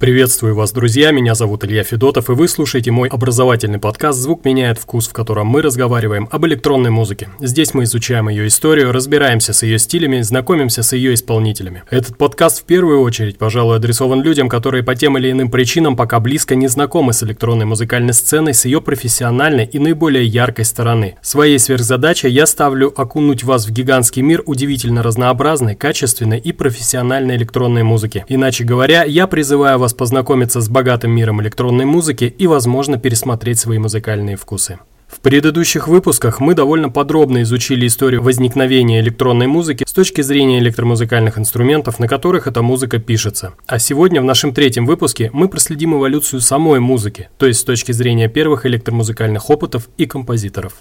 Приветствую вас, друзья, меня зовут Илья Федотов, и вы слушаете мой образовательный подкаст «Звук меняет вкус», в котором мы разговариваем об электронной музыке. Здесь мы изучаем ее историю, разбираемся с ее стилями, знакомимся с ее исполнителями. Этот подкаст в первую очередь, пожалуй, адресован людям, которые по тем или иным причинам пока близко не знакомы с электронной музыкальной сценой, с ее профессиональной и наиболее яркой стороны. Своей сверхзадачей я ставлю окунуть вас в гигантский мир удивительно разнообразной, качественной и профессиональной электронной музыки. Иначе говоря, я призываю вас вас познакомиться с богатым миром электронной музыки и, возможно, пересмотреть свои музыкальные вкусы. В предыдущих выпусках мы довольно подробно изучили историю возникновения электронной музыки с точки зрения электромузыкальных инструментов, на которых эта музыка пишется. А сегодня в нашем третьем выпуске мы проследим эволюцию самой музыки, то есть с точки зрения первых электромузыкальных опытов и композиторов.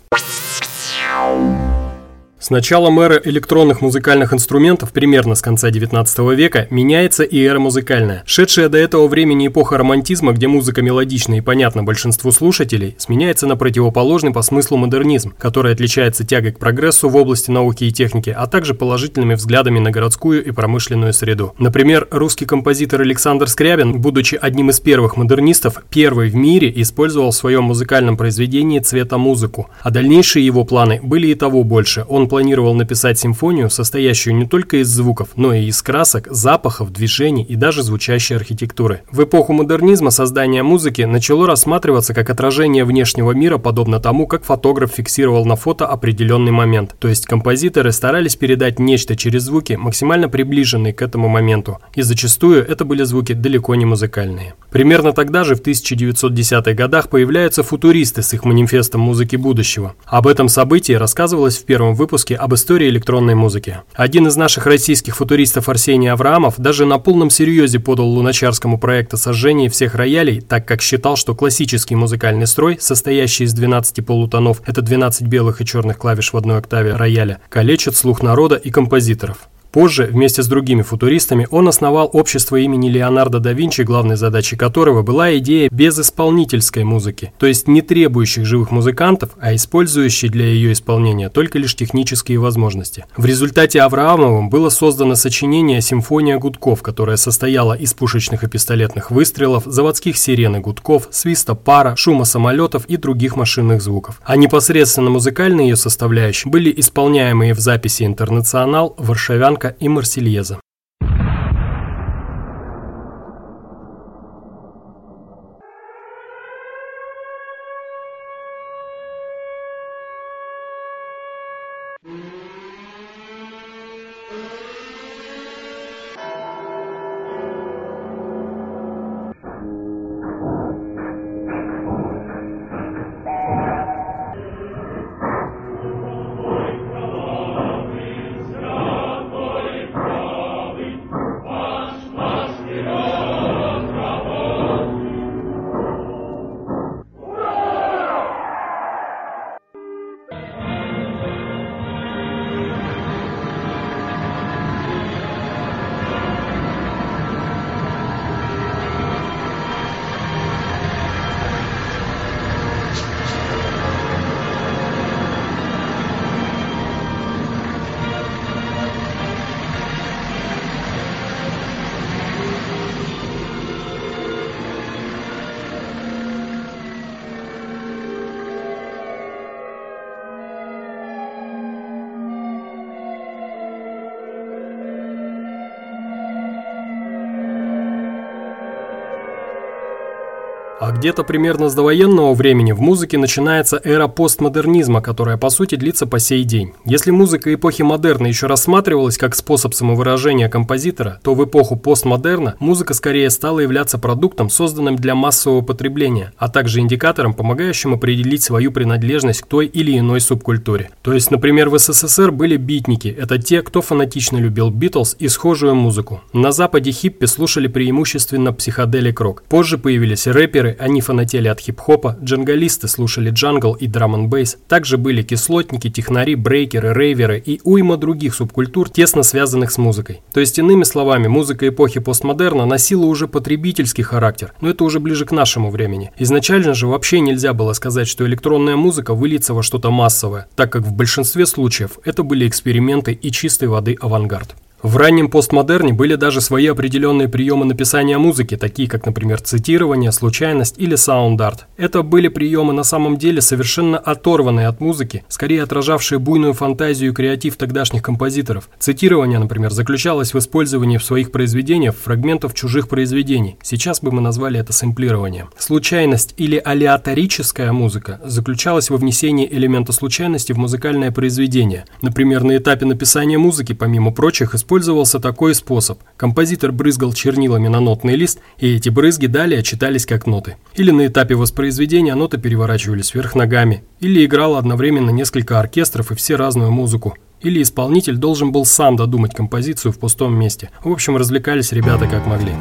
С началом эры электронных музыкальных инструментов примерно с конца 19 века меняется и эра музыкальная. Шедшая до этого времени эпоха романтизма, где музыка мелодична и понятна большинству слушателей, сменяется на противоположный по смыслу модернизм, который отличается тягой к прогрессу в области науки и техники, а также положительными взглядами на городскую и промышленную среду. Например, русский композитор Александр Скрябин, будучи одним из первых модернистов, первый в мире использовал в своем музыкальном произведении цветомузыку, а дальнейшие его планы были и того больше. Он планировал написать симфонию, состоящую не только из звуков, но и из красок, запахов, движений и даже звучащей архитектуры. В эпоху модернизма создание музыки начало рассматриваться как отражение внешнего мира, подобно тому, как фотограф фиксировал на фото определенный момент. То есть композиторы старались передать нечто через звуки, максимально приближенные к этому моменту. И зачастую это были звуки далеко не музыкальные. Примерно тогда же, в 1910-х годах, появляются футуристы с их манифестом музыки будущего. Об этом событии рассказывалось в первом выпуске выпуске об истории электронной музыки. Один из наших российских футуристов Арсений Авраамов даже на полном серьезе подал луначарскому проекту сожжение всех роялей, так как считал, что классический музыкальный строй, состоящий из 12 полутонов, это 12 белых и черных клавиш в одной октаве рояля, калечит слух народа и композиторов. Позже, вместе с другими футуристами, он основал общество имени Леонардо да Винчи, главной задачей которого была идея безисполнительской музыки, то есть не требующих живых музыкантов, а использующей для ее исполнения только лишь технические возможности. В результате Авраамовым было создано сочинение «Симфония гудков», которое состояло из пушечных и пистолетных выстрелов, заводских сирен и гудков, свиста пара, шума самолетов и других машинных звуков. А непосредственно музыкальные ее составляющие были исполняемые в записи «Интернационал», «Варшавян», Франко и Марсельеза. Где-то примерно с довоенного времени в музыке начинается эра постмодернизма, которая по сути длится по сей день. Если музыка эпохи модерна еще рассматривалась как способ самовыражения композитора, то в эпоху постмодерна музыка скорее стала являться продуктом, созданным для массового потребления, а также индикатором, помогающим определить свою принадлежность к той или иной субкультуре. То есть, например, в СССР были битники, это те, кто фанатично любил Битлз и схожую музыку. На Западе хиппи слушали преимущественно психоделик рок. Позже появились рэперы, они фанатели от хип-хопа, джангалисты слушали джангл и драм н бейс также были кислотники, технари, брейкеры, рейверы и уйма других субкультур, тесно связанных с музыкой. То есть, иными словами, музыка эпохи постмодерна носила уже потребительский характер, но это уже ближе к нашему времени. Изначально же вообще нельзя было сказать, что электронная музыка выльется во что-то массовое, так как в большинстве случаев это были эксперименты и чистой воды авангард. В раннем постмодерне были даже свои определенные приемы написания музыки, такие как, например, цитирование, случайность или саунд-арт. Это были приемы на самом деле совершенно оторванные от музыки, скорее отражавшие буйную фантазию и креатив тогдашних композиторов. Цитирование, например, заключалось в использовании в своих произведениях фрагментов чужих произведений. Сейчас бы мы назвали это сэмплированием. Случайность или алеаторическая музыка заключалась во внесении элемента случайности в музыкальное произведение. Например, на этапе написания музыки, помимо прочих, использовался такой способ. Композитор брызгал чернилами на нотный лист, и эти брызги далее читались как ноты. Или на этапе воспроизведения ноты переворачивались вверх ногами, или играло одновременно несколько оркестров и все разную музыку. Или исполнитель должен был сам додумать композицию в пустом месте. В общем, развлекались ребята как могли.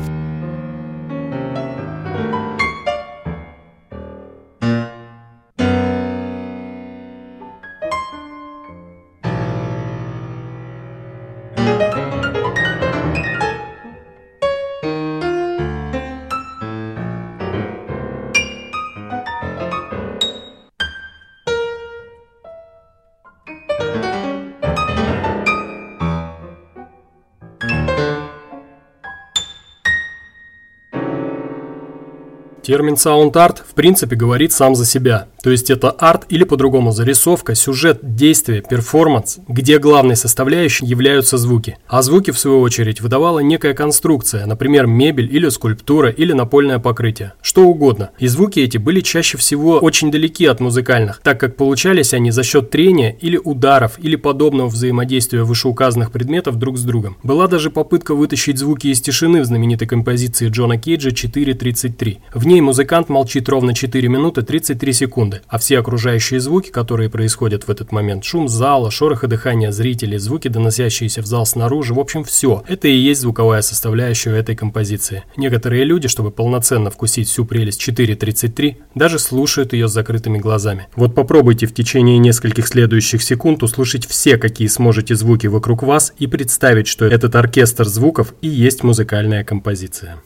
Термин «саунд-арт» в принципе говорит сам за себя. То есть это арт или по-другому зарисовка, сюжет, действие, перформанс, где главной составляющей являются звуки. А звуки, в свою очередь, выдавала некая конструкция, например, мебель или скульптура или напольное покрытие, что угодно. И звуки эти были чаще всего очень далеки от музыкальных, так как получались они за счет трения или ударов или подобного взаимодействия вышеуказанных предметов друг с другом. Была даже попытка вытащить звуки из тишины в знаменитой композиции Джона Кейджа 4.33. В ней музыкант молчит ровно 4 минуты 33 секунды, а все окружающие звуки, которые происходят в этот момент, шум зала, шорох и дыхание зрителей, звуки, доносящиеся в зал снаружи, в общем, все, это и есть звуковая составляющая этой композиции. Некоторые люди, чтобы полноценно вкусить всю прелесть 4.33, даже слушают ее с закрытыми глазами. Вот попробуйте в течение нескольких следующих секунд услышать все, какие сможете звуки вокруг вас и представить, что этот оркестр звуков и есть музыкальная композиция.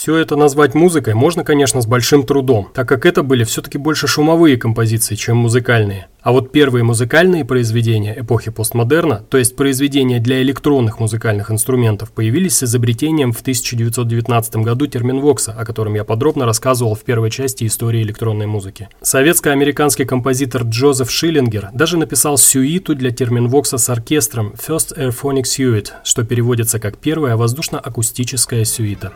Все это назвать музыкой можно, конечно, с большим трудом, так как это были все-таки больше шумовые композиции, чем музыкальные. А вот первые музыкальные произведения эпохи постмодерна, то есть произведения для электронных музыкальных инструментов, появились с изобретением в 1919 году терминвокса, о котором я подробно рассказывал в первой части истории электронной музыки. Советско-американский композитор Джозеф Шиллингер даже написал сюиту для терминвокса с оркестром First Airphonic Suite, что переводится как «первая воздушно-акустическая сюита».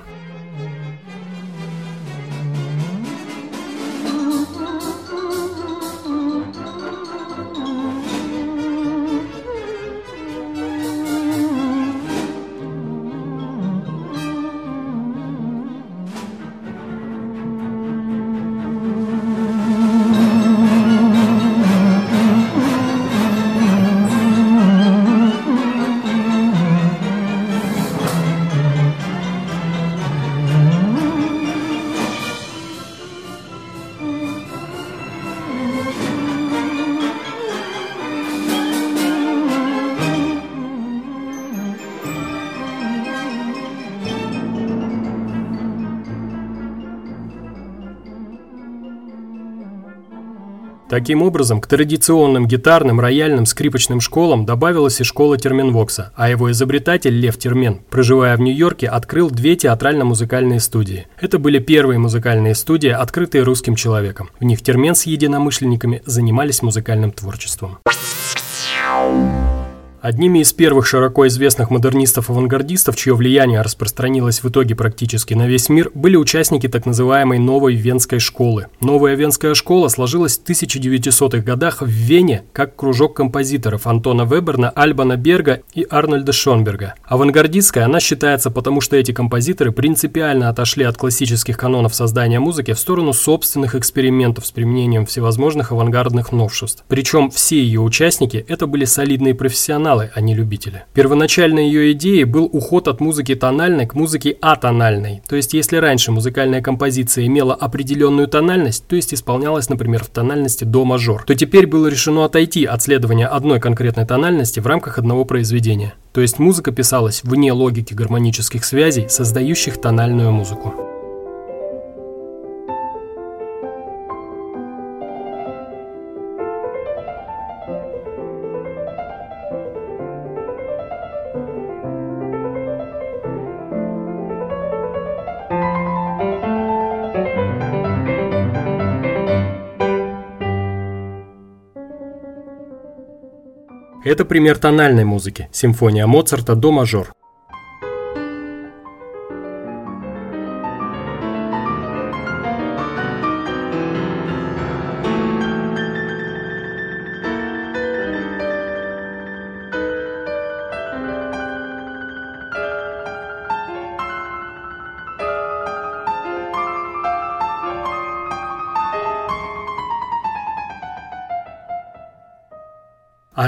Таким образом, к традиционным гитарным, рояльным, скрипочным школам добавилась и школа Терменвокса, а его изобретатель Лев Термен, проживая в Нью-Йорке, открыл две театрально-музыкальные студии. Это были первые музыкальные студии, открытые русским человеком. В них Термен с единомышленниками занимались музыкальным творчеством. Одними из первых широко известных модернистов-авангардистов, чье влияние распространилось в итоге практически на весь мир, были участники так называемой «Новой Венской школы». Новая Венская школа сложилась в 1900-х годах в Вене как кружок композиторов Антона Веберна, Альбана Берга и Арнольда Шонберга. Авангардистская она считается потому, что эти композиторы принципиально отошли от классических канонов создания музыки в сторону собственных экспериментов с применением всевозможных авангардных новшеств. Причем все ее участники – это были солидные профессионалы, профессионалы, а не любители. Первоначальной ее идеей был уход от музыки тональной к музыке атональной. То есть, если раньше музыкальная композиция имела определенную тональность, то есть исполнялась, например, в тональности до мажор, то теперь было решено отойти от следования одной конкретной тональности в рамках одного произведения. То есть музыка писалась вне логики гармонических связей, создающих тональную музыку. Это пример тональной музыки – симфония Моцарта до мажор.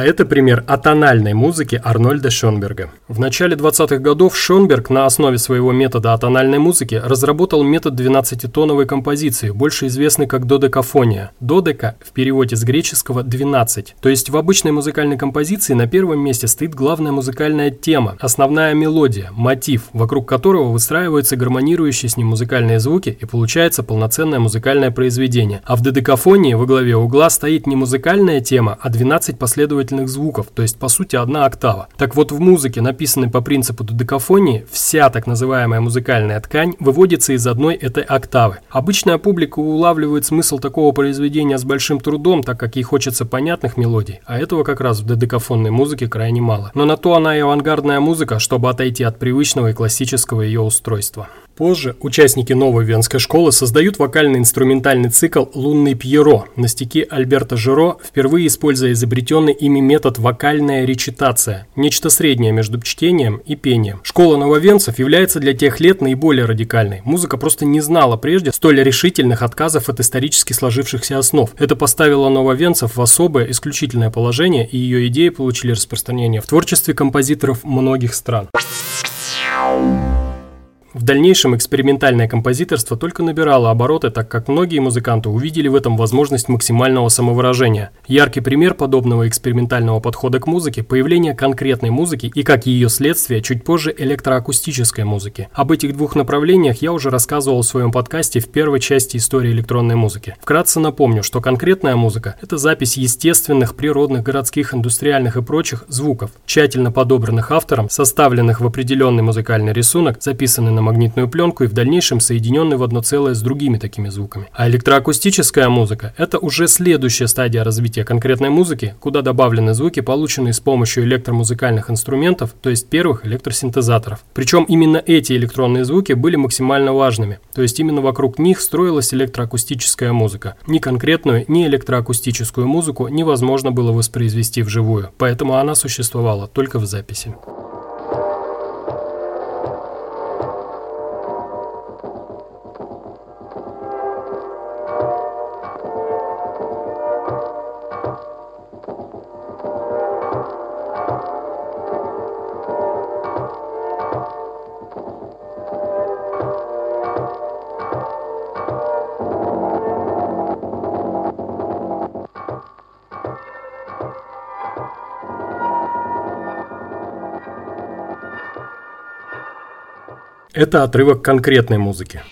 Это пример атональной музыки Арнольда Шонберга. В начале 20-х годов Шонберг на основе своего метода атональной музыки разработал метод 12-тоновой композиции, больше известный как додекафония. Додека в переводе с греческого 12. То есть в обычной музыкальной композиции на первом месте стоит главная музыкальная тема, основная мелодия, мотив, вокруг которого выстраиваются гармонирующие с ним музыкальные звуки и получается полноценное музыкальное произведение. А в додекафонии во главе угла стоит не музыкальная тема, а 12 последовательных последовательных звуков, то есть по сути одна октава. Так вот в музыке, написанной по принципу додекафонии, вся так называемая музыкальная ткань выводится из одной этой октавы. Обычная публика улавливает смысл такого произведения с большим трудом, так как ей хочется понятных мелодий, а этого как раз в додекафонной музыке крайне мало. Но на то она и авангардная музыка, чтобы отойти от привычного и классического ее устройства. Позже участники новой венской школы создают вокально-инструментальный цикл «Лунный Пьеро» на стике Альберта Жиро, впервые используя изобретенный ими метод вокальная речитация, нечто среднее между чтением и пением. Школа нововенцев является для тех лет наиболее радикальной. Музыка просто не знала прежде столь решительных отказов от исторически сложившихся основ. Это поставило нововенцев в особое, исключительное положение, и ее идеи получили распространение в творчестве композиторов многих стран. В дальнейшем экспериментальное композиторство только набирало обороты, так как многие музыканты увидели в этом возможность максимального самовыражения. Яркий пример подобного экспериментального подхода к музыке – появление конкретной музыки и, как ее следствие, чуть позже электроакустической музыки. Об этих двух направлениях я уже рассказывал в своем подкасте в первой части истории электронной музыки. Вкратце напомню, что конкретная музыка – это запись естественных, природных, городских, индустриальных и прочих звуков, тщательно подобранных автором, составленных в определенный музыкальный рисунок, записанный на магнитную пленку и в дальнейшем соединенный в одно целое с другими такими звуками. А электроакустическая музыка – это уже следующая стадия развития конкретной музыки, куда добавлены звуки, полученные с помощью электромузыкальных инструментов, то есть первых электросинтезаторов. Причем именно эти электронные звуки были максимально важными, то есть именно вокруг них строилась электроакустическая музыка. Ни конкретную, ни электроакустическую музыку невозможно было воспроизвести вживую, поэтому она существовала только в записи. Это отрывок конкретной музыки.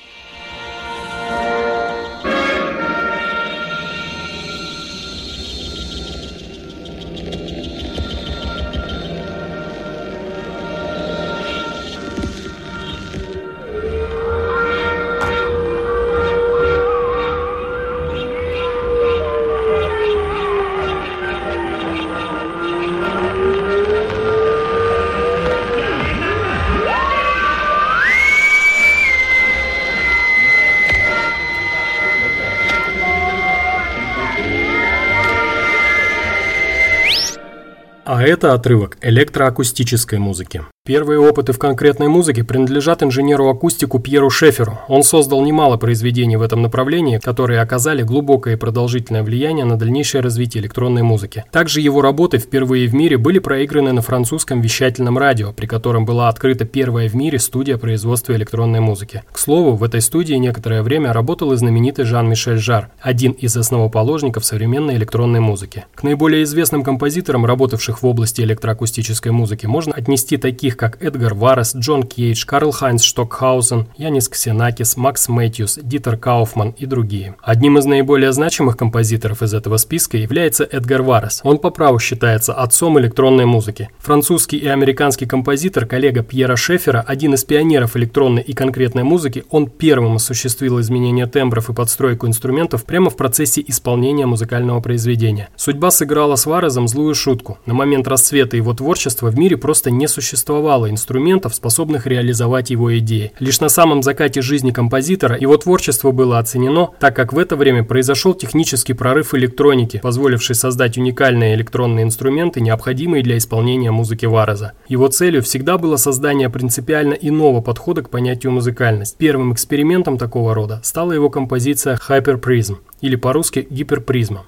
Это отрывок электроакустической музыки. Первые опыты в конкретной музыке принадлежат инженеру-акустику Пьеру Шеферу. Он создал немало произведений в этом направлении, которые оказали глубокое и продолжительное влияние на дальнейшее развитие электронной музыки. Также его работы впервые в мире были проиграны на французском вещательном радио, при котором была открыта первая в мире студия производства электронной музыки. К слову, в этой студии некоторое время работал и знаменитый Жан-Мишель Жар, один из основоположников современной электронной музыки. К наиболее известным композиторам, работавших в области электроакустической музыки, можно отнести таких таких как Эдгар Варес, Джон Кейдж, Карл Хайнс Штокхаузен, Янис Ксенакис, Макс Мэтьюс, Дитер Кауфман и другие. Одним из наиболее значимых композиторов из этого списка является Эдгар Варес. Он по праву считается отцом электронной музыки. Французский и американский композитор, коллега Пьера Шефера, один из пионеров электронной и конкретной музыки, он первым осуществил изменение тембров и подстройку инструментов прямо в процессе исполнения музыкального произведения. Судьба сыграла с Варезом злую шутку. На момент расцвета его творчества в мире просто не существовало существовало инструментов, способных реализовать его идеи. Лишь на самом закате жизни композитора его творчество было оценено, так как в это время произошел технический прорыв электроники, позволивший создать уникальные электронные инструменты, необходимые для исполнения музыки Вараза. Его целью всегда было создание принципиально иного подхода к понятию музыкальность. Первым экспериментом такого рода стала его композиция Hyperprism, или по-русски гиперпризма.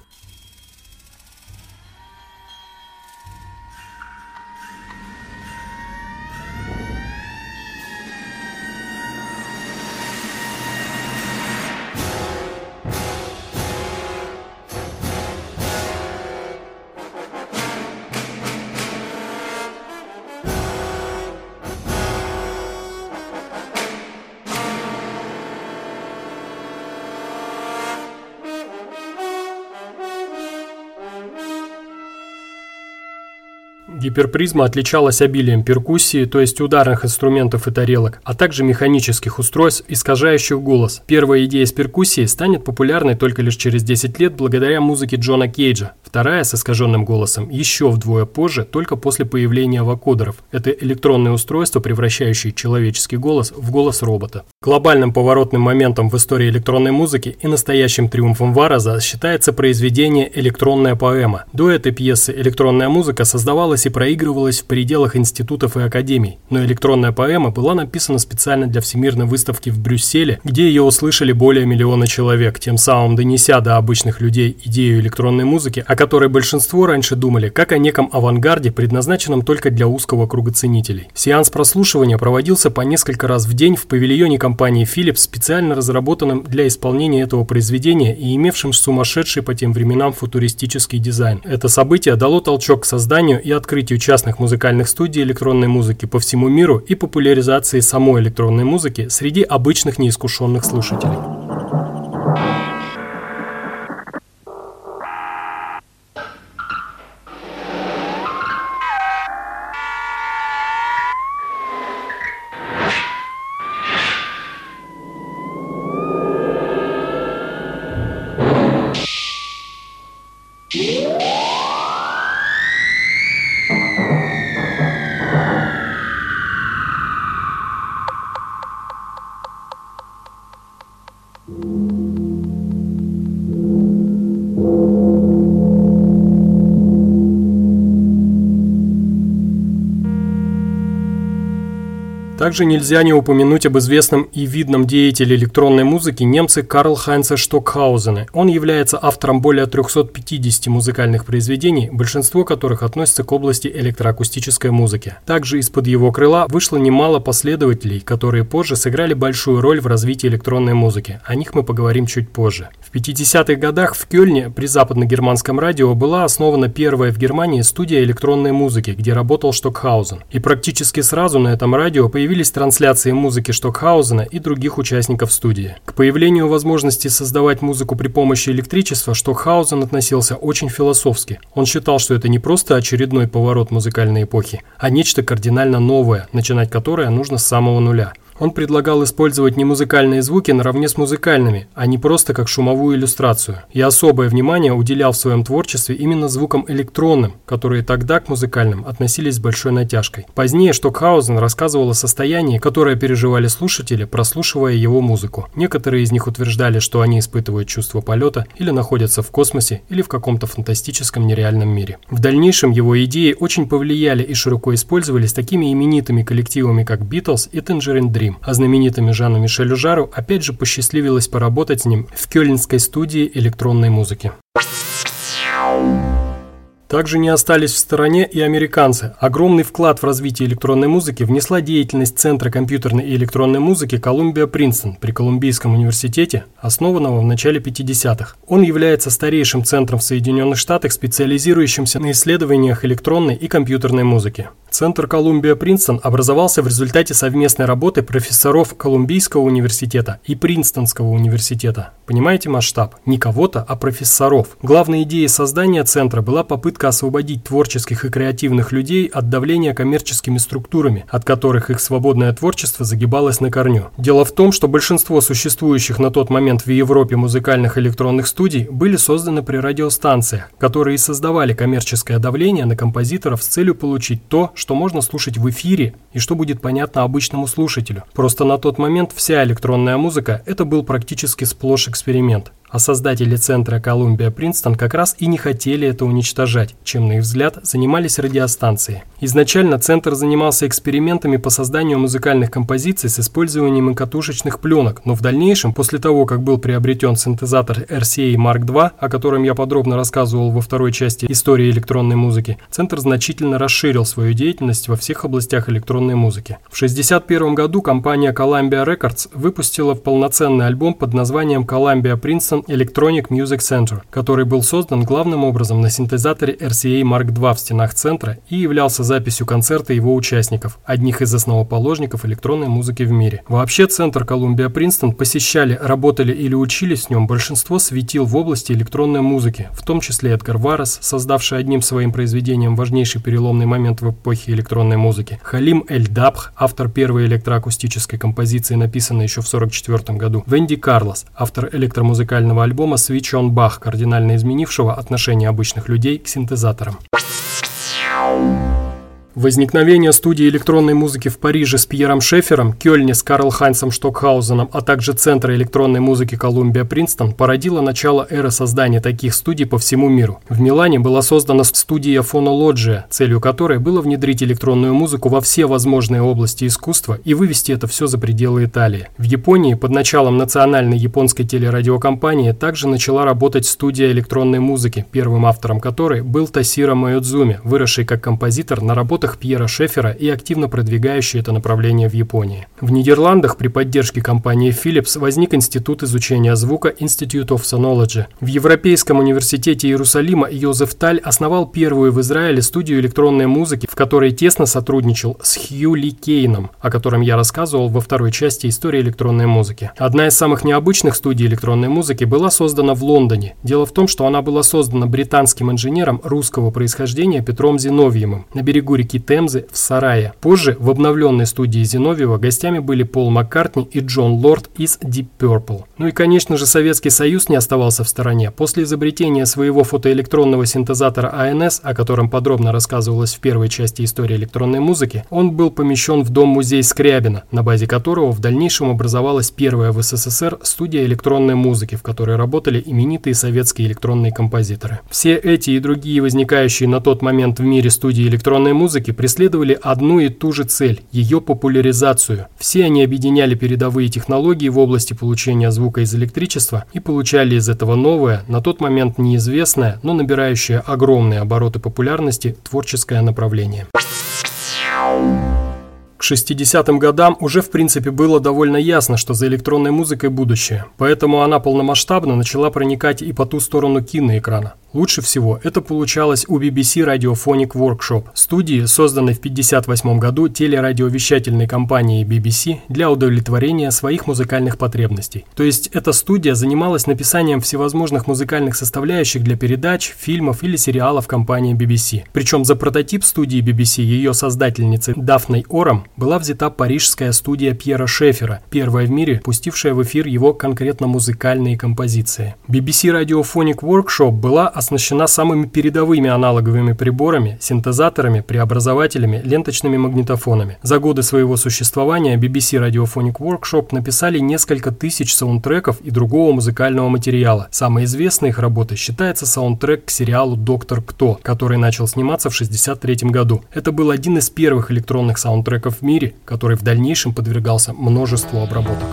Гиперпризма отличалась обилием перкуссии, то есть ударных инструментов и тарелок, а также механических устройств, искажающих голос. Первая идея с перкуссией станет популярной только лишь через 10 лет благодаря музыке Джона Кейджа. Вторая с искаженным голосом еще вдвое позже, только после появления вокодеров. Это электронные устройства, превращающие человеческий голос в голос робота. Глобальным поворотным моментом в истории электронной музыки и настоящим триумфом Вараза считается произведение «Электронная поэма». До этой пьесы электронная музыка создавалась и проигрывалась в пределах институтов и академий, но электронная поэма была написана специально для Всемирной выставки в Брюсселе, где ее услышали более миллиона человек, тем самым донеся до обычных людей идею электронной музыки, о которой большинство раньше думали, как о неком авангарде, предназначенном только для узкого круга ценителей. Сеанс прослушивания проводился по несколько раз в день в павильоне компании Philips, специально разработанном для исполнения этого произведения и имевшим сумасшедший по тем временам футуристический дизайн. Это событие дало толчок к созданию и открытию открытию частных музыкальных студий электронной музыки по всему миру и популяризации самой электронной музыки среди обычных неискушенных слушателей. Также нельзя не упомянуть об известном и видном деятеле электронной музыки немце Карл Хайнце Штокхаузене. Он является автором более 350 музыкальных произведений, большинство которых относятся к области электроакустической музыки. Также из-под его крыла вышло немало последователей, которые позже сыграли большую роль в развитии электронной музыки. О них мы поговорим чуть позже. В 50-х годах в Кёльне при западно-германском радио была основана первая в Германии студия электронной музыки, где работал Штокхаузен. И практически сразу на этом радио появились появились трансляции музыки Штокхаузена и других участников студии. К появлению возможности создавать музыку при помощи электричества Штокхаузен относился очень философски. Он считал, что это не просто очередной поворот музыкальной эпохи, а нечто кардинально новое, начинать которое нужно с самого нуля – Он предлагал использовать немузыкальные звуки наравне с музыкальными, а не просто как шумовую иллюстрацию. И особое внимание уделял в своем творчестве именно звукам электронным, которые тогда к музыкальным относились с большой натяжкой. Позднее Штокхаузен рассказывал о состоянии, которое переживали слушатели, прослушивая его музыку. Некоторые из них утверждали, что они испытывают чувство полета или находятся в космосе или в каком-то фантастическом нереальном мире. В дальнейшем его идеи очень повлияли и широко использовались такими именитыми коллективами, как Beatles и Tangerine Dream, а знаменитыми Жану Мишелю Жару опять же посчастливилось поработать с ним в кёльнской студии электронной музыки. Также не остались в стороне и американцы. Огромный вклад в развитие электронной музыки внесла деятельность Центра компьютерной и электронной музыки Колумбия Принстон при Колумбийском университете, основанного в начале 50-х. Он является старейшим центром в Соединенных Штатах, специализирующимся на исследованиях электронной и компьютерной музыки. Центр Колумбия-Принстон образовался в результате совместной работы профессоров Колумбийского университета и Принстонского университета. Понимаете масштаб? Не кого-то, а профессоров. Главной идеей создания центра была попытка освободить творческих и креативных людей от давления коммерческими структурами, от которых их свободное творчество загибалось на корню. Дело в том, что большинство существующих на тот момент в Европе музыкальных электронных студий были созданы при радиостанциях, которые создавали коммерческое давление на композиторов с целью получить то, что можно слушать в эфире и что будет понятно обычному слушателю. Просто на тот момент вся электронная музыка – это был практически сплошь эксперимент. А создатели центра Колумбия-Принстон как раз и не хотели это уничтожать, чем, на их взгляд, занимались радиостанции. Изначально центр занимался экспериментами по созданию музыкальных композиций с использованием катушечных пленок, но в дальнейшем, после того, как был приобретен синтезатор RCA Mark II, о котором я подробно рассказывал во второй части истории электронной музыки, центр значительно расширил свою деятельность во всех областях электронной музыки. В 1961 году компания Columbia Records выпустила полноценный альбом под названием Columbia Princeton Boston Electronic Music Center, который был создан главным образом на синтезаторе RCA Mark II в стенах центра и являлся записью концерта его участников, одних из основоположников электронной музыки в мире. Вообще, центр Колумбия Принстон посещали, работали или учились в нем большинство светил в области электронной музыки, в том числе Эдгар Варес, создавший одним своим произведением важнейший переломный момент в эпохе электронной музыки, Халим Эль Дабх, автор первой электроакустической композиции, написанной еще в 1944 году, Венди Карлос, автор электромузыкальной музыкального альбома «Switch Bach», кардинально изменившего отношение обычных людей к синтезаторам. Возникновение студии электронной музыки в Париже с Пьером Шефером, Кёльне с Карл Хайнсом Штокхаузеном, а также Центра электронной музыки Колумбия Принстон породило начало эры создания таких студий по всему миру. В Милане была создана студия Фонология, целью которой было внедрить электронную музыку во все возможные области искусства и вывести это все за пределы Италии. В Японии под началом национальной японской телерадиокомпании также начала работать студия электронной музыки, первым автором которой был Тасира Майодзуми, выросший как композитор на работах работах Пьера Шефера и активно продвигающий это направление в Японии. В Нидерландах при поддержке компании Philips возник Институт изучения звука Institute of Sonology. В Европейском университете Иерусалима Йозеф Таль основал первую в Израиле студию электронной музыки, в которой тесно сотрудничал с Хью Ли Кейном, о котором я рассказывал во второй части истории электронной музыки. Одна из самых необычных студий электронной музыки была создана в Лондоне. Дело в том, что она была создана британским инженером русского происхождения Петром Зиновьевым на берегу реки реки Темзы в Сарае. Позже в обновленной студии Зиновьева гостями были Пол Маккартни и Джон Лорд из Deep Purple. Ну и, конечно же, Советский Союз не оставался в стороне. После изобретения своего фотоэлектронного синтезатора АНС, о котором подробно рассказывалось в первой части истории электронной музыки, он был помещен в Дом-музей Скрябина, на базе которого в дальнейшем образовалась первая в СССР студия электронной музыки, в которой работали именитые советские электронные композиторы. Все эти и другие возникающие на тот момент в мире студии электронной музыки музыки преследовали одну и ту же цель – ее популяризацию. Все они объединяли передовые технологии в области получения звука из электричества и получали из этого новое, на тот момент неизвестное, но набирающее огромные обороты популярности творческое направление. К 60-м годам уже в принципе было довольно ясно, что за электронной музыкой будущее, поэтому она полномасштабно начала проникать и по ту сторону киноэкрана. Лучше всего это получалось у BBC Radiophonic Workshop, студии, созданной в 1958 году телерадиовещательной компанией BBC для удовлетворения своих музыкальных потребностей. То есть эта студия занималась написанием всевозможных музыкальных составляющих для передач, фильмов или сериалов компании BBC. Причем за прототип студии BBC ее создательницы Дафной Ором была взята парижская студия Пьера Шефера, первая в мире, пустившая в эфир его конкретно музыкальные композиции. BBC Radiophonic Workshop была оснащена самыми передовыми аналоговыми приборами, синтезаторами, преобразователями, ленточными магнитофонами. За годы своего существования BBC Radiophonic Workshop написали несколько тысяч саундтреков и другого музыкального материала. Самой известной их работой считается саундтрек к сериалу «Доктор Кто», который начал сниматься в 1963 году. Это был один из первых электронных саундтреков в мире, который в дальнейшем подвергался множеству обработок.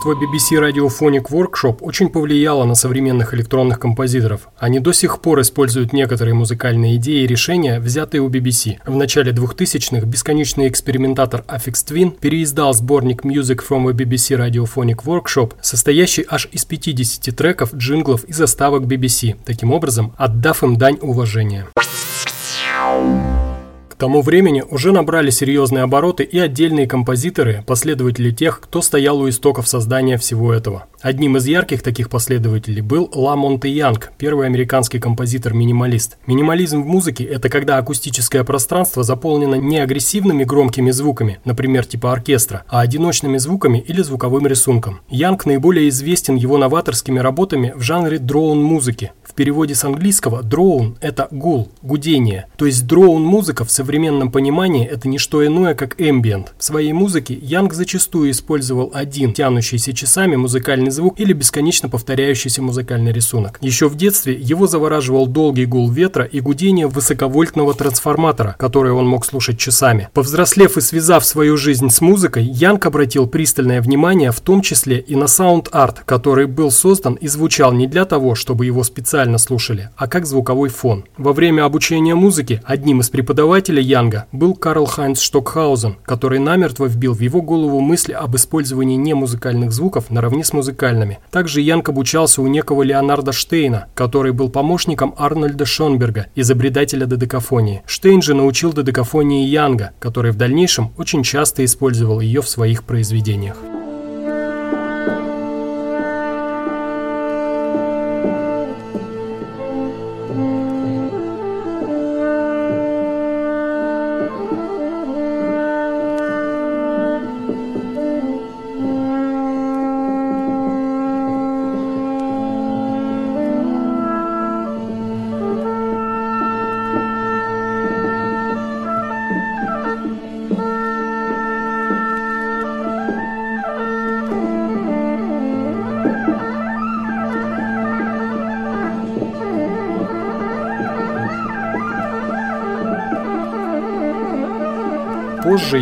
Творчество BBC Radiophonic Workshop очень повлияло на современных электронных композиторов. Они до сих пор используют некоторые музыкальные идеи и решения, взятые у BBC. В начале 2000-х бесконечный экспериментатор Affix Twin переиздал сборник Music from a BBC Radiophonic Workshop, состоящий аж из 50 треков, джинглов и заставок BBC, таким образом отдав им дань уважения тому времени уже набрали серьезные обороты и отдельные композиторы, последователи тех, кто стоял у истоков создания всего этого. Одним из ярких таких последователей был Ла Монте Янг, первый американский композитор-минималист. Минимализм в музыке – это когда акустическое пространство заполнено не агрессивными громкими звуками, например, типа оркестра, а одиночными звуками или звуковым рисунком. Янг наиболее известен его новаторскими работами в жанре drone-музыки. Переводе с английского «drone» – это гул, гудение. То есть drone-музыка в современном понимании – это не что иное, как эмбиент. В своей музыке Янг зачастую использовал один тянущийся часами музыкальный звук или бесконечно повторяющийся музыкальный рисунок. Еще в детстве его завораживал долгий гул ветра и гудение высоковольтного трансформатора, который он мог слушать часами. Повзрослев и связав свою жизнь с музыкой, Янг обратил пристальное внимание в том числе и на саунд-арт, который был создан и звучал не для того, чтобы его специально специально слушали, а как звуковой фон. Во время обучения музыки одним из преподавателей Янга был Карл Хайнц Штокхаузен, который намертво вбил в его голову мысли об использовании немузыкальных звуков наравне с музыкальными. Также Янг обучался у некого Леонарда Штейна, который был помощником Арнольда Шонберга, изобретателя додекафонии. Штейн же научил додекафонии Янга, который в дальнейшем очень часто использовал ее в своих произведениях.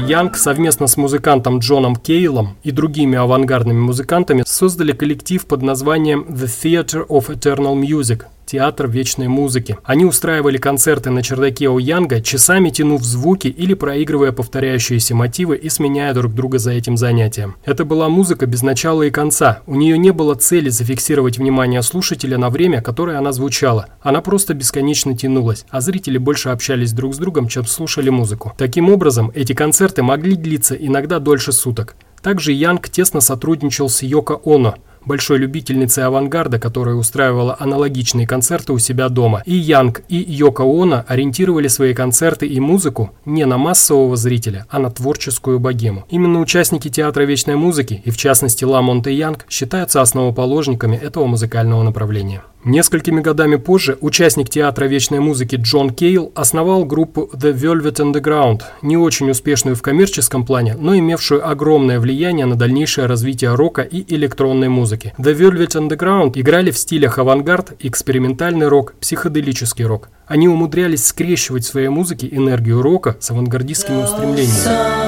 Янг совместно с музыкантом Джоном Кейлом и другими авангардными музыкантами создали коллектив под названием The Theatre of Eternal Music, театр вечной музыки. Они устраивали концерты на чердаке у Янга, часами тянув звуки или проигрывая повторяющиеся мотивы и сменяя друг друга за этим занятием. Это была музыка без начала и конца. У нее не было цели зафиксировать внимание слушателя на время, которое она звучала. Она просто бесконечно тянулась, а зрители больше общались друг с другом, чем слушали музыку. Таким образом, эти концерты могли длиться иногда дольше суток. Также Янг тесно сотрудничал с Йоко Оно, большой любительницей авангарда, которая устраивала аналогичные концерты у себя дома. И Янг, и Йоко Оно ориентировали свои концерты и музыку не на массового зрителя, а на творческую богему. Именно участники театра вечной музыки, и в частности Ла Монте Янг, считаются основоположниками этого музыкального направления. Несколькими годами позже участник театра вечной музыки Джон Кейл основал группу The Velvet Underground, не очень успешную в коммерческом плане, но имевшую огромное влияние на дальнейшее развитие рока и электронной музыки. The Velvet Underground играли в стилях авангард, экспериментальный рок, психоделический рок. Они умудрялись скрещивать в своей музыке энергию рока с авангардистскими устремлениями.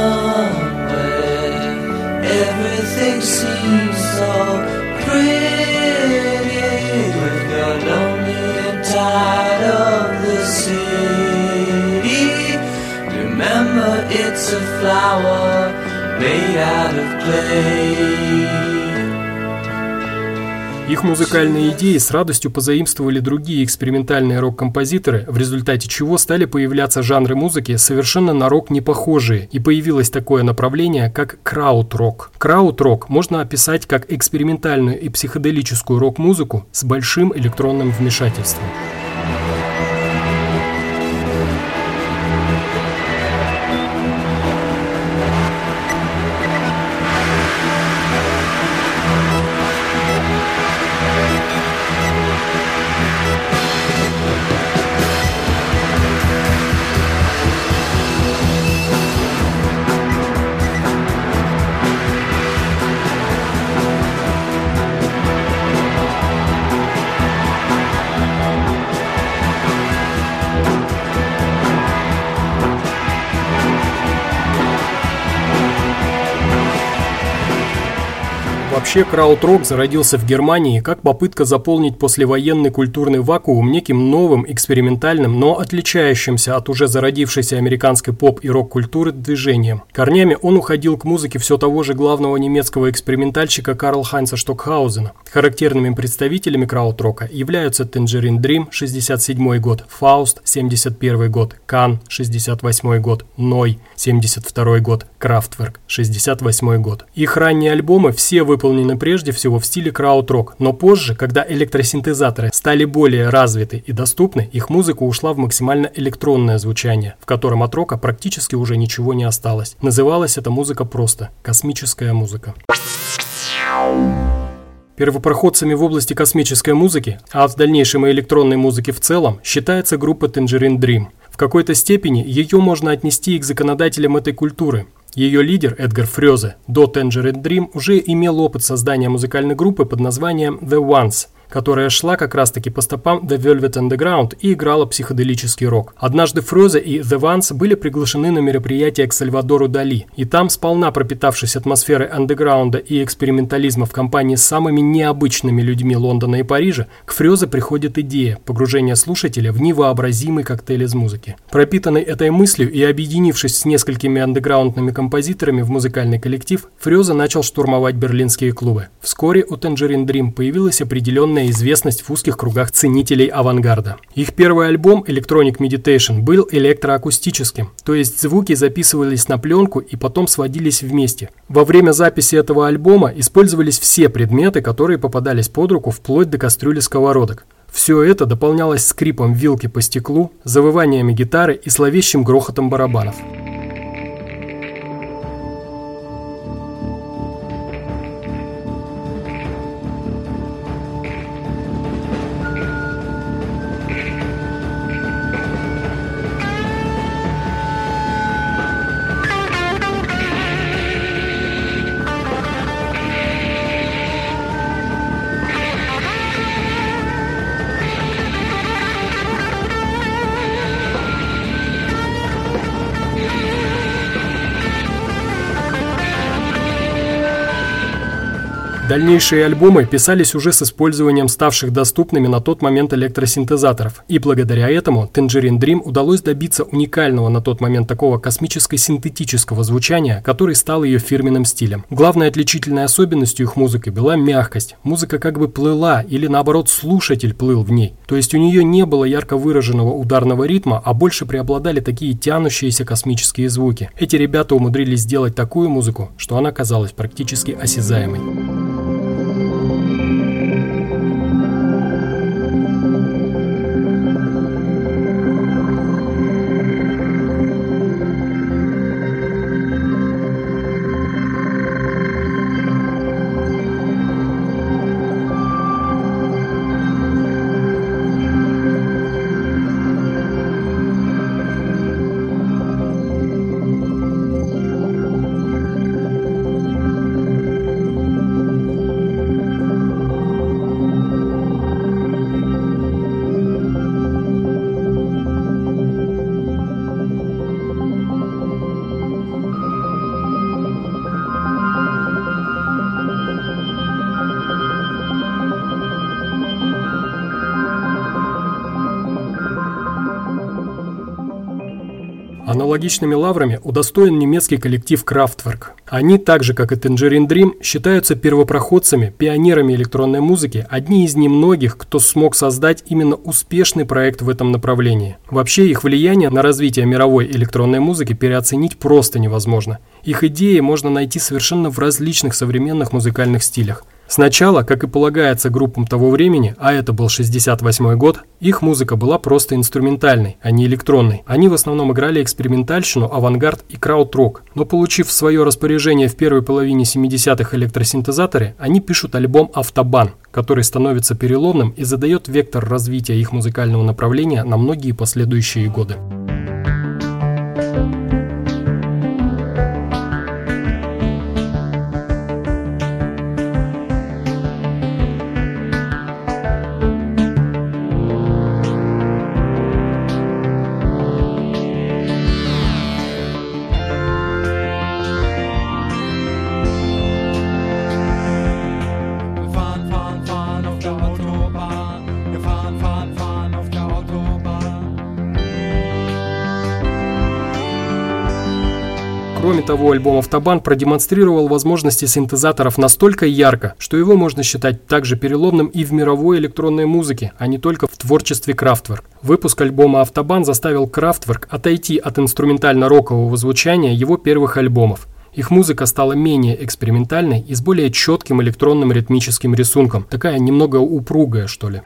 It's a flower made out of clay. Их музыкальные идеи с радостью позаимствовали другие экспериментальные рок-композиторы, в результате чего стали появляться жанры музыки, совершенно на рок не похожие, и появилось такое направление, как крауд-рок. Крауд-рок можно описать как экспериментальную и психоделическую рок-музыку с большим электронным вмешательством. Вообще, крауд-рок зародился в Германии как попытка заполнить послевоенный культурный вакуум неким новым, экспериментальным, но отличающимся от уже зародившейся американской поп- и рок-культуры движением. Корнями он уходил к музыке все того же главного немецкого экспериментальщика Карл Хайнца Штокхаузена. Характерными представителями крауд-рока являются Tangerine Dream 67 год, Фауст 71 год, Кан 68 год, Ной 72 год, Крафтверк 68 год. Их ранние альбомы все выполнены прежде всего в стиле крауд-рок, но позже, когда электросинтезаторы стали более развиты и доступны, их музыка ушла в максимально электронное звучание, в котором от рока практически уже ничего не осталось. Называлась эта музыка просто «космическая музыка». Первопроходцами в области космической музыки, а в дальнейшем и электронной музыки в целом, считается группа Tangerine Dream. В какой-то степени ее можно отнести и к законодателям этой культуры – ее лидер Эдгар Фрёзе до Tangerine Dream уже имел опыт создания музыкальной группы под названием The Ones – которая шла как раз-таки по стопам The Velvet Underground и играла психоделический рок. Однажды Фрозе и The Vans были приглашены на мероприятие к Сальвадору Дали, и там, сполна пропитавшись атмосферой андеграунда и экспериментализма в компании с самыми необычными людьми Лондона и Парижа, к Фрезе приходит идея погружения слушателя в невообразимый коктейль из музыки. Пропитанный этой мыслью и объединившись с несколькими андеграундными композиторами в музыкальный коллектив, Фрезе начал штурмовать берлинские клубы. Вскоре у Tangerine Dream появилась определенная огромная известность в узких кругах ценителей авангарда. Их первый альбом Electronic Meditation был электроакустическим, то есть звуки записывались на пленку и потом сводились вместе. Во время записи этого альбома использовались все предметы, которые попадались под руку вплоть до кастрюли сковородок. Все это дополнялось скрипом вилки по стеклу, завываниями гитары и зловещим грохотом барабанов. Дальнейшие альбомы писались уже с использованием ставших доступными на тот момент электросинтезаторов, и благодаря этому Tangerine Dream удалось добиться уникального на тот момент такого космическо-синтетического звучания, который стал ее фирменным стилем. Главной отличительной особенностью их музыки была мягкость. Музыка как бы плыла, или наоборот слушатель плыл в ней. То есть у нее не было ярко выраженного ударного ритма, а больше преобладали такие тянущиеся космические звуки. Эти ребята умудрились сделать такую музыку, что она казалась практически осязаемой. Аналогичными лаврами удостоен немецкий коллектив Kraftwerk. Они, так же как и Tangerine Dream, считаются первопроходцами, пионерами электронной музыки, одни из немногих, кто смог создать именно успешный проект в этом направлении. Вообще их влияние на развитие мировой электронной музыки переоценить просто невозможно. Их идеи можно найти совершенно в различных современных музыкальных стилях – Сначала, как и полагается группам того времени, а это был 68 год, их музыка была просто инструментальной, а не электронной. Они в основном играли экспериментальщину, авангард и крауд-рок. Но получив в свое распоряжение в первой половине 70-х электросинтезаторы, они пишут альбом «Автобан», который становится переломным и задает вектор развития их музыкального направления на многие последующие годы. Того, альбом «Автобан» продемонстрировал возможности синтезаторов настолько ярко, что его можно считать также переломным и в мировой электронной музыке, а не только в творчестве Kraftwerk. Выпуск альбома «Автобан» заставил Kraftwerk отойти от инструментально-рокового звучания его первых альбомов. Их музыка стала менее экспериментальной и с более четким электронным ритмическим рисунком, такая немного упругая, что ли.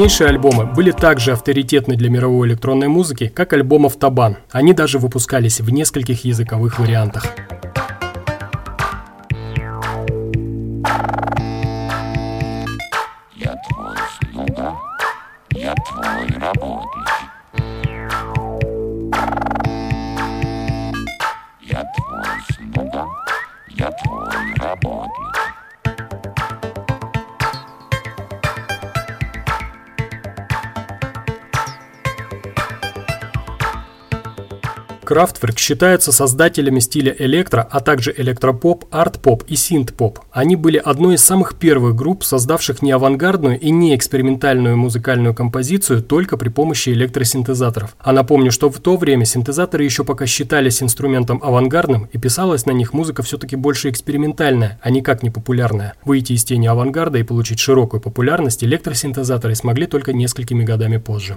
Дальнейшие альбомы были также авторитетны для мировой электронной музыки, как альбом «Автобан». Они даже выпускались в нескольких языковых вариантах. Kraftwerk считаются создателями стиля электро, а также электропоп, арт-поп и синт-поп. Они были одной из самых первых групп, создавших не авангардную и не экспериментальную музыкальную композицию только при помощи электросинтезаторов. А напомню, что в то время синтезаторы еще пока считались инструментом авангардным и писалась на них музыка все-таки больше экспериментальная, а никак не популярная. Выйти из тени авангарда и получить широкую популярность электросинтезаторы смогли только несколькими годами позже.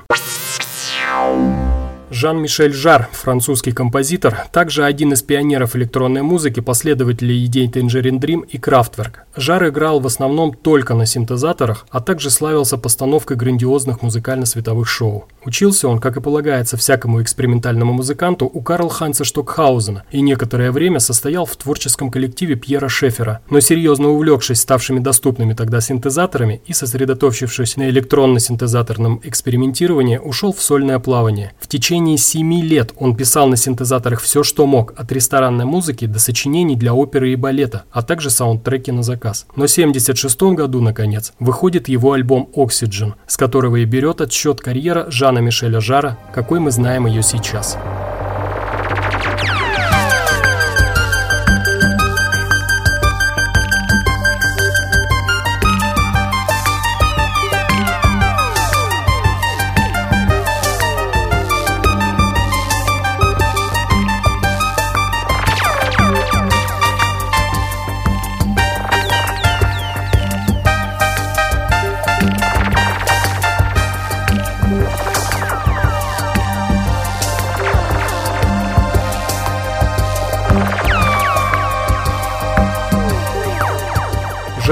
Жан-Мишель Жар, французский композитор, также один из пионеров электронной музыки, последователей идей Tangerine Dream и Kraftwerk. Жар играл в основном только на синтезаторах, а также славился постановкой грандиозных музыкально-световых шоу. Учился он, как и полагается всякому экспериментальному музыканту, у Карл Ханса Штокхаузена и некоторое время состоял в творческом коллективе Пьера Шефера. Но серьезно увлекшись ставшими доступными тогда синтезаторами и сосредоточившись на электронно-синтезаторном экспериментировании, ушел в сольное плавание. В течение течение семи лет он писал на синтезаторах все, что мог, от ресторанной музыки до сочинений для оперы и балета, а также саундтреки на заказ. Но в 1976 году, наконец, выходит его альбом «Oxygen», с которого и берет отсчет карьера Жана Мишеля Жара, какой мы знаем ее сейчас.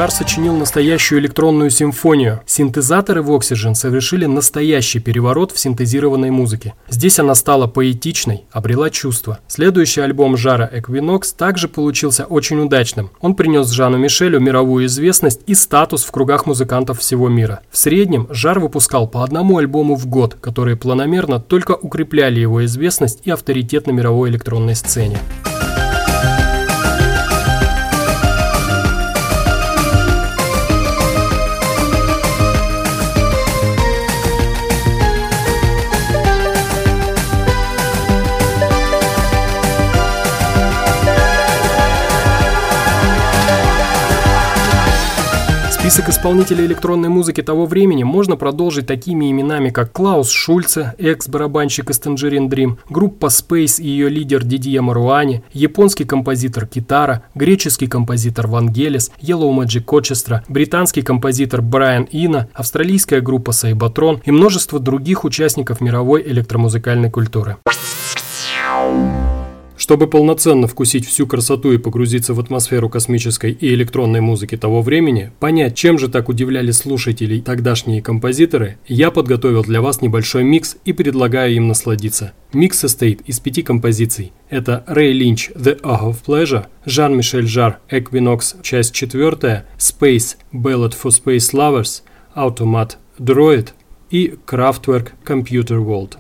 Жар сочинил настоящую электронную симфонию. Синтезаторы в Oxygen совершили настоящий переворот в синтезированной музыке. Здесь она стала поэтичной, обрела чувство. Следующий альбом Жара Equinox также получился очень удачным. Он принес Жану Мишелю мировую известность и статус в кругах музыкантов всего мира. В среднем Жар выпускал по одному альбому в год, которые планомерно только укрепляли его известность и авторитет на мировой электронной сцене. Список исполнителей электронной музыки того времени можно продолжить такими именами, как Клаус Шульце, экс-барабанщик из Tangerine Dream, группа Space и ее лидер Дидье Маруани, японский композитор Китаро, греческий композитор Вангелис, Yellow Magic Orchestra, британский композитор Брайан Ино, австралийская группа Cybotron и множество других участников мировой электромузыкальной культуры. Чтобы полноценно вкусить всю красоту и погрузиться в атмосферу космической и электронной музыки того времени, понять, чем же так удивляли слушателей тогдашние композиторы, я подготовил для вас небольшой микс и предлагаю им насладиться. Микс состоит из пяти композиций. Это Рэй Линч «The Oh of Pleasure», Жан-Мишель Жар «Equinox», часть четвертая, Space «Ballad for Space Lovers», Automat «Droid» и Kraftwerk «Computer World».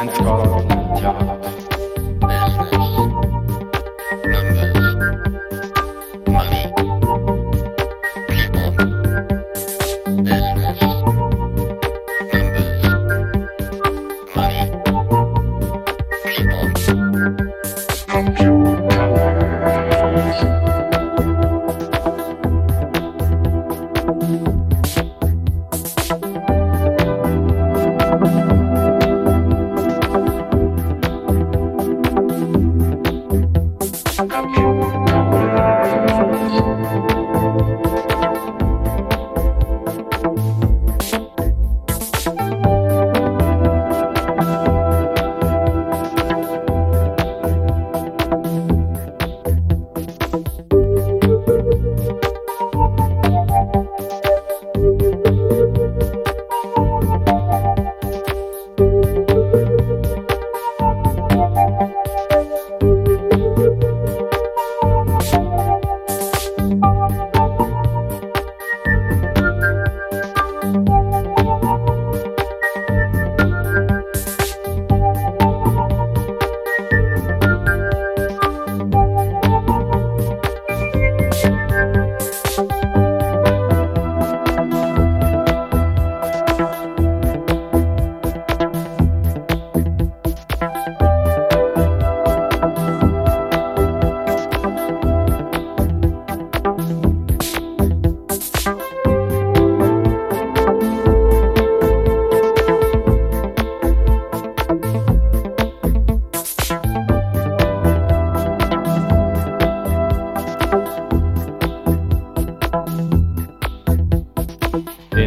and scholar on the job.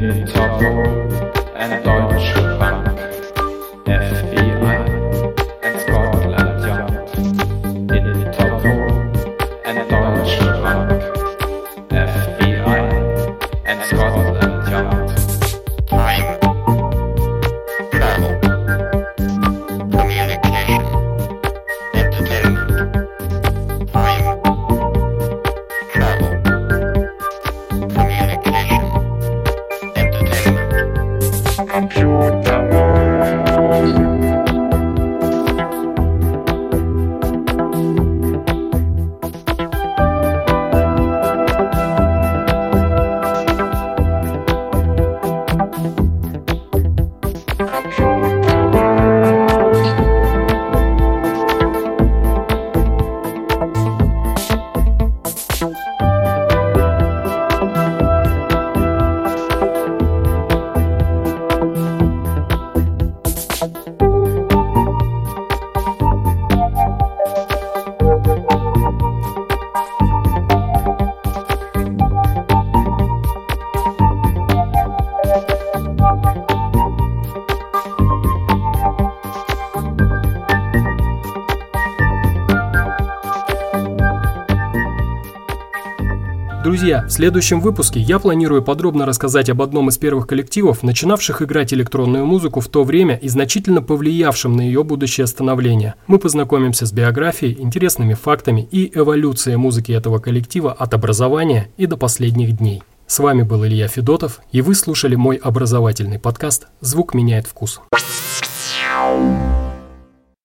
in Tafel and Deutsch. В следующем выпуске я планирую подробно рассказать об одном из первых коллективов, начинавших играть электронную музыку в то время и значительно повлиявшим на ее будущее становление. Мы познакомимся с биографией, интересными фактами и эволюцией музыки этого коллектива от образования и до последних дней. С вами был Илья Федотов, и вы слушали мой образовательный подкаст «Звук меняет вкус». Thank